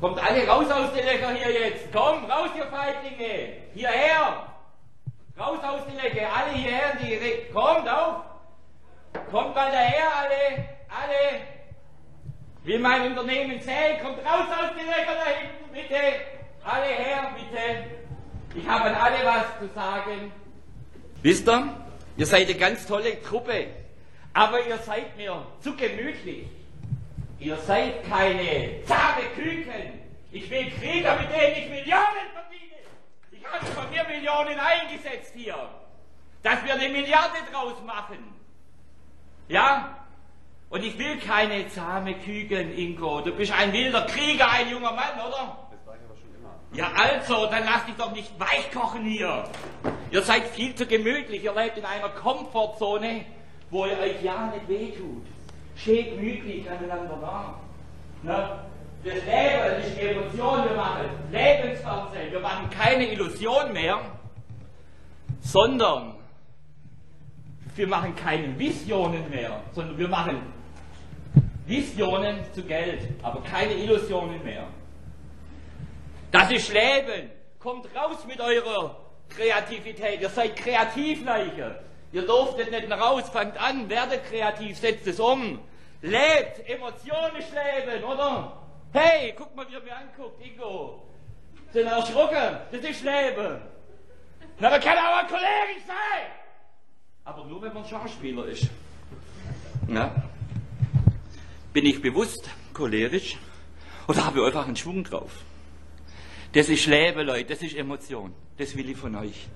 Kommt alle raus aus den Lecker hier jetzt. Komm, raus, ihr Feiglinge. Hierher. Raus aus den Lecke. Alle hierher. Die Kommt auf. Kommt mal daher, alle. Alle. Will mein Unternehmen zählen. Kommt raus aus den Lecker da hinten, bitte. Alle her, bitte. Ich habe an alle was zu sagen. Wisst ihr, ihr seid eine ganz tolle Truppe. Aber ihr seid mir zu gemütlich. Ihr seid keine zahme Küken. Ich will Krieger, mit denen ich Millionen verdiene. Ich habe von mir Millionen eingesetzt hier, dass wir eine Milliarde draus machen. Ja? Und ich will keine zahme Küken, Ingo. Du bist ein wilder Krieger, ein junger Mann, oder? Das war ich aber schon immer. Ja, also, dann lass dich doch nicht weichkochen hier. Ihr seid viel zu gemütlich. Ihr lebt in einer Komfortzone, wo ihr euch ja nicht wehtut. Steht gemütlich aneinander da. Ne? Das Leben, das ist Emotion, wir machen Lebensfernsehen, wir machen keine Illusion mehr, sondern wir machen keine Visionen mehr, sondern wir machen Visionen zu Geld, aber keine Illusionen mehr. Das ist Leben. Kommt raus mit eurer Kreativität. Ihr seid Kreativleiche. Ihr durftet nicht raus, fangt an, werdet kreativ, setzt es um. Lebt, Emotionen ist Leben, oder? Hey, guck mal, wie er mir anguckt, Ingo. Sind erschrocken, das ist Leben. Na, man kann aber cholerisch sein. Aber nur, wenn man Schauspieler ist. Na? Bin ich bewusst cholerisch oder habe ich einfach einen Schwung drauf? Das ist Leben, Leute, das ist Emotion. Das will ich von euch.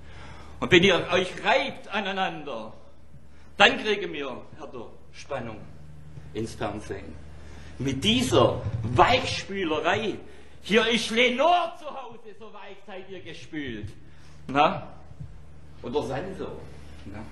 Und wenn ihr euch reibt aneinander, dann kriegen wir, Herr der Spannung ins Fernsehen. Mit dieser Weichspülerei, hier ist Lenore zu Hause, so weich seid ihr gespült. Na? Oder Sanso. Na?